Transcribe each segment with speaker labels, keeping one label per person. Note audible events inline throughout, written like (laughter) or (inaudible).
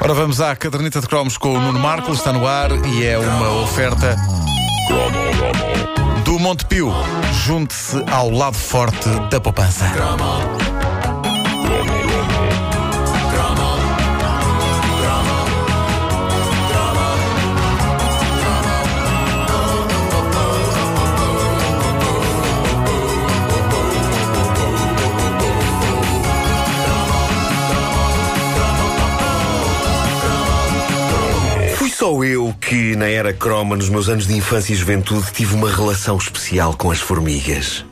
Speaker 1: Ora, vamos à caderneta de cromos com o Nuno Marco, está no ar e é uma oferta do Montepio. Junte-se ao lado forte da poupança.
Speaker 2: Só eu que, na era croma, nos meus anos de infância e juventude, tive uma relação especial com as formigas.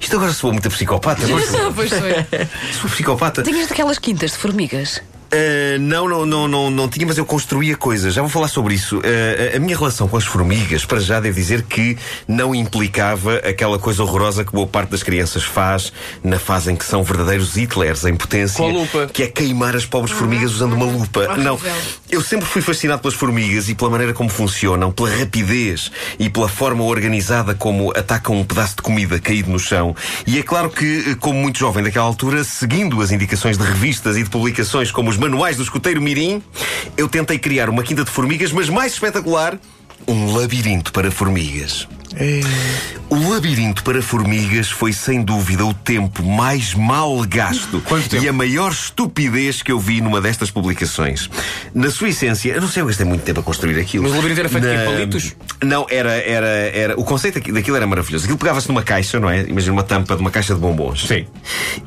Speaker 2: Isto agora soa muito a psicopata, não é? (laughs)
Speaker 3: pois foi.
Speaker 2: Sou psicopata.
Speaker 3: Tinhas daquelas quintas de formigas.
Speaker 2: Uh, não, não, não, não, não tinha, mas eu construía coisas. Já vou falar sobre isso. Uh, a minha relação com as formigas, para já, devo dizer que não implicava aquela coisa horrorosa que boa parte das crianças faz na fase em que são verdadeiros Hitlers em potência.
Speaker 4: Com a lupa.
Speaker 2: Que é queimar as pobres formigas usando uma lupa. Não. Eu sempre fui fascinado pelas formigas e pela maneira como funcionam, pela rapidez e pela forma organizada como atacam um pedaço de comida caído no chão. E é claro que, como muito jovem daquela altura, seguindo as indicações de revistas e de publicações como os manuais do escoteiro Mirim, eu tentei criar uma quinta de formigas, mas mais espetacular, um labirinto para formigas. O labirinto para formigas foi sem dúvida o tempo mais mal gasto
Speaker 4: Quanto tempo?
Speaker 2: e a maior estupidez que eu vi numa destas publicações. Na sua essência, eu não sei, eu gastei muito tempo a construir aquilo.
Speaker 4: Mas o labirinto era feito de
Speaker 2: Na-
Speaker 4: palitos?
Speaker 2: Não, era, era, era. O conceito aqui- daquilo era maravilhoso. Aquilo pegava-se numa caixa, não é? Imagina uma tampa de uma caixa de bombons.
Speaker 4: Sim.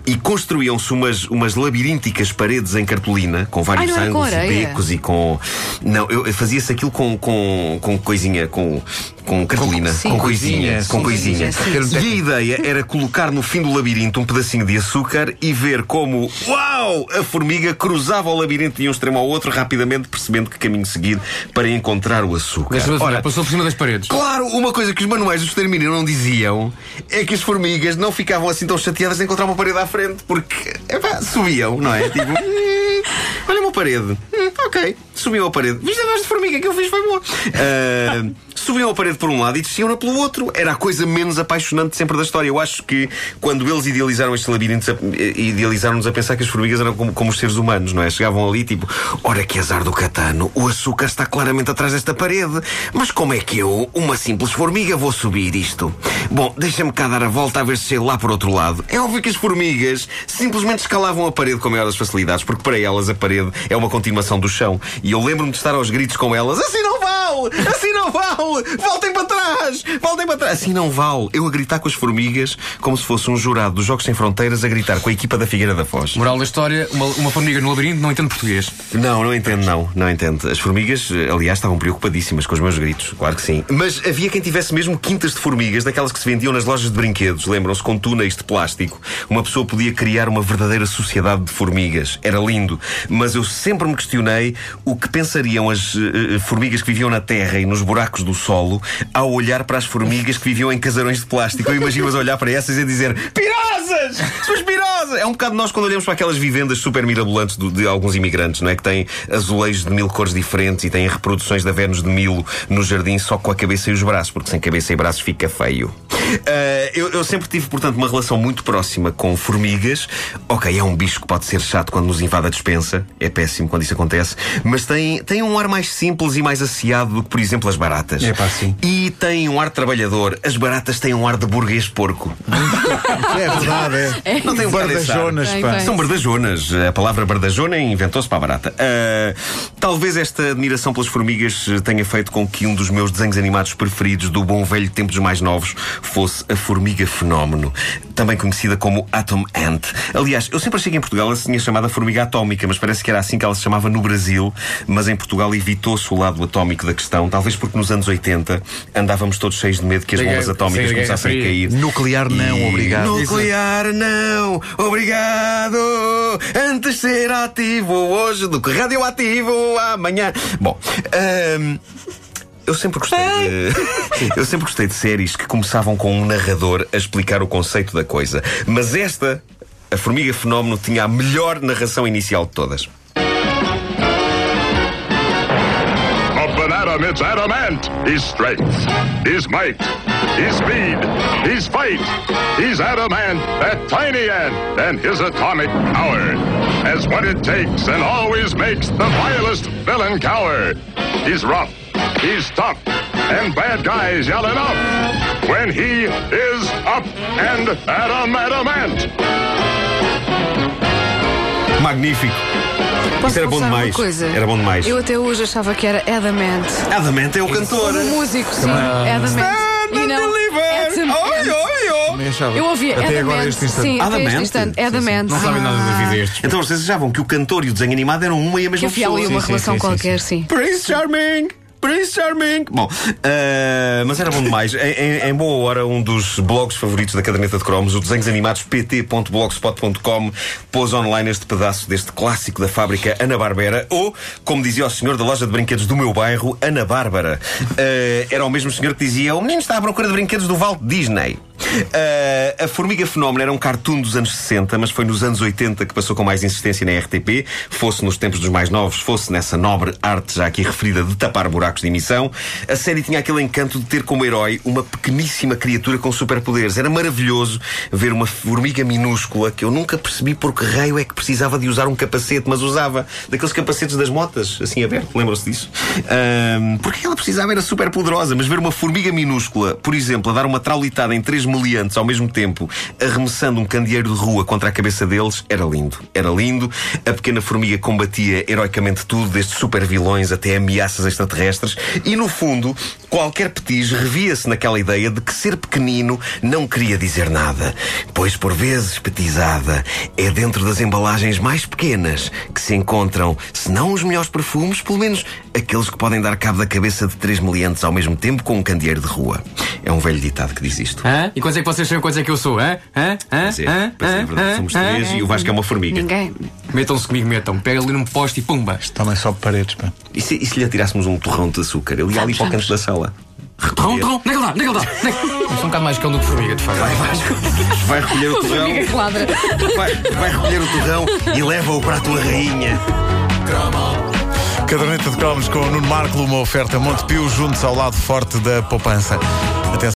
Speaker 2: E construíam-se umas, umas labirínticas paredes em cartolina, com vários
Speaker 3: Ai,
Speaker 2: ângulos e becos e com. Não, eu, eu fazia-se aquilo com, com, com coisinha, com, com cartolina.
Speaker 3: sim.
Speaker 2: Com, coisinha.
Speaker 1: Sim,
Speaker 2: Com
Speaker 1: sim,
Speaker 2: coisinha.
Speaker 3: sim, sim.
Speaker 2: E a ideia era colocar no fim do labirinto um pedacinho de açúcar e ver como, uau! A formiga cruzava o labirinto de um extremo ao outro, rapidamente percebendo que caminho seguir para encontrar o açúcar. Ora,
Speaker 4: passou por cima das paredes.
Speaker 2: Claro, uma coisa que os manuais do extermínio não diziam é que as formigas não ficavam assim tão chateadas de encontrar uma parede à frente, porque epá, subiam, não é? Tipo, (laughs) "Hum, olha uma parede. Hum, ok, subiam a parede. Viste a voz de formiga que eu fiz, foi boa. Ah, (laughs) subiam a parede por um lado e desciam-na pelo outro. Era a coisa menos apaixonante sempre da história. Eu acho que quando eles idealizaram estes labirintos, a- idealizaram-nos a pensar que as formigas eram como, como os seres humanos, não é? Chegavam ali tipo, ora que azar do catano, o açúcar está claramente atrás desta parede. Mas como é que eu, uma simples formiga, vou subir isto? Bom, deixa-me cá dar a volta a ver se sei lá por outro lado. É óbvio que as formigas simplesmente escalavam a parede com a maior das facilidades, porque para elas a parede é uma continuação do chão. E eu lembro-me de estar aos gritos com elas: assim não vale! Assim não vale! Voltem para trás! Voltem para trás! Assim não vale! Eu a gritar com as formigas como se fosse um jurado dos Jogos Sem Fronteiras a gritar com a equipa da Figueira da Foz.
Speaker 4: Moral da história, uma, uma formiga no labirinto não entende português.
Speaker 2: Não, não entendo, não. Não entendo. As formigas, aliás, estavam preocupadíssimas com os meus gritos. Claro que sim. Mas havia quem tivesse mesmo quintas de formigas, daquelas que se vendiam nas lojas de brinquedos. Lembram-se, com túneis de plástico. Uma pessoa podia criar uma verdadeira sociedade de formigas. Era lindo. Mas eu sempre me questionei o que pensariam as eh, formigas que viviam na terra e nos buracos do solo ao olhar para as formigas que viviam em casarões de plástico. Eu imagino-as olhar para essas e dizer: Pirosas! Suas pirosas! É um bocado nós quando olhamos para aquelas vivendas super mirabolantes do- de alguns imigrantes, não é? Que têm azulejos de mil cores diferentes e têm reproduções da Vênus de Milo no jardim só com a cabeça e os braços, porque sem cabeça e braços fica feio. Ah, eu, eu sempre tive, portanto, uma relação muito próxima com formigas. Ok, é um bicho que pode ser chato quando nos invade a despensa, é péssimo quando isso acontece, mas tem, tem um ar mais simples e mais asseado do que, por exemplo, as baratas.
Speaker 1: É pá, sim.
Speaker 2: E tem um ar trabalhador. As baratas têm um ar de burguês porco.
Speaker 1: É verdade, é.
Speaker 2: Não tem um.
Speaker 1: Bardajonas, pá.
Speaker 2: São bardajonas. A palavra bardajona inventou-se para a barata. Ah, talvez esta admiração pelas formigas eh, tenha feito com que um dos meus desenhos animados preferidos do bom velho tempo dos mais novos fosse a Formiga Fenómeno, também conhecida como Atom Ant. Aliás, eu sempre achei que em Portugal ela se tinha chamada Formiga Atómica, mas parece que era assim que ela se chamava no Brasil, mas em Portugal evitou-se o lado atómico da questão, talvez porque nos anos 80 andávamos todos cheios de medo que as bombas
Speaker 4: guerra-
Speaker 2: atómicas
Speaker 4: sim, Guerra
Speaker 2: começassem a cair.
Speaker 1: Nuclear não,
Speaker 2: E-
Speaker 1: obrigado.
Speaker 2: Nuclear não, obrigado. Antes ser ativo hoje do que radioativo amanhã. Bom, ahm, eu sempre gostei de, (laughs) eu sempre gostei de séries que começavam com um narrador a explicar o conceito da coisa. Mas esta, a Formiga Fenómeno, tinha a melhor narração inicial de todas.
Speaker 5: It's adamant. His strength, his might, his speed, his fight. He's adamant, that tiny ant, and his atomic power has what it takes and always makes the vilest villain cower. He's rough, he's tough, and bad guys yell enough when he is up and Adam Adamant.
Speaker 2: Magnífico.
Speaker 3: Posso
Speaker 2: era bom demais.
Speaker 3: Coisa?
Speaker 2: Era bom demais.
Speaker 3: Eu até hoje achava que era Adamant.
Speaker 2: Adamant é o cantor.
Speaker 3: Como músico, sim. Adamant. E não, Adamant.
Speaker 1: Nem achava.
Speaker 3: Eu ouvi
Speaker 1: Até agora
Speaker 3: Adamant.
Speaker 1: este instante.
Speaker 3: Sim, até
Speaker 2: Adamant?
Speaker 3: este instante. Adamant.
Speaker 4: Não sabem nada da vida estes.
Speaker 2: Então vocês achavam que o cantor e o desenho animado eram uma e a
Speaker 3: Que
Speaker 2: mesma
Speaker 3: havia ali
Speaker 2: pessoa.
Speaker 3: uma
Speaker 1: sim,
Speaker 3: relação
Speaker 1: sim, sim,
Speaker 3: qualquer, sim.
Speaker 2: Prince Charming! Prince Charming! Bom, ah, mas era bom demais. em, em- boa hora, um dos blogs favoritos da caderneta de cromos, o desenhos animados pt.blogspot.com, pôs online este pedaço deste clássico da fábrica Ana Barbera, ou, como dizia o senhor da loja de brinquedos do meu bairro, Ana Bárbara. Ah, era o mesmo senhor que dizia: O menino está à procura de brinquedos do Walt Disney. Ah, a Formiga Fenómeno era um cartoon dos anos 60, mas foi nos anos 80 que passou com mais insistência na RTP, fosse nos tempos dos mais novos, fosse nessa nobre arte já aqui referida de tapar buracos de emissão. A série tinha aquele encanto de ter como herói uma pequeníssima criatura com superpoderes. Era maravilhoso ver uma formiga minúscula que eu nunca percebi por que raio é que precisava de usar um capacete, mas usava daqueles capacetes das motas, assim aberto, lembram-se disso? Ahm, porque ela precisava, era super poderosa, mas ver uma formiga minúscula, por exemplo, a dar uma traulitada em três meliantes ao mesmo tempo, arremessando um candeeiro de rua contra a cabeça deles, era lindo. Era lindo. A pequena formiga combatia heroicamente tudo, desde super vilões até ameaças extraterrestres, e no fundo, qualquer petis revia-se naquela ideia de que ser pequenino não queria dizer nada, pois por vezes, petizada, é dentro das embalagens mais pequenas que se encontram, se não os melhores perfumes, pelo menos aqueles que podem dar cabo da cabeça de três meliantes ao mesmo tempo com um candeeiro de rua. É um velho ditado que diz isto.
Speaker 4: Hã? E quantos é que vocês sabem quantos é que eu sou? Hã? Hã? Hã?
Speaker 2: Pois é,
Speaker 4: Hã?
Speaker 2: pois é,
Speaker 4: Hã?
Speaker 2: verdade.
Speaker 4: Hã?
Speaker 2: Somos
Speaker 4: Hã?
Speaker 2: três e o Vasco é uma formiga.
Speaker 3: Ninguém.
Speaker 4: Metam-se comigo, metam. Pega ali num poste e pumba.
Speaker 1: Também só paredes, pá.
Speaker 2: E se, e se lhe atirássemos um torrão de açúcar? Ele ia ali para o canto da sala.
Speaker 4: Torrão, torrão, onde é que ele dá? Onde é que ele dá? Onde é que- Eu sou um bocado mais cão do que formiga, de facto.
Speaker 2: Vai, Vasco. Vai recolher o torrão.
Speaker 3: Que ladra.
Speaker 2: Vai, vai recolher o torrão e leva-o para a tua rainha.
Speaker 1: Caderneta de cromos com o Nuno Marco, uma oferta Montepio, juntos ao lado forte da poupança.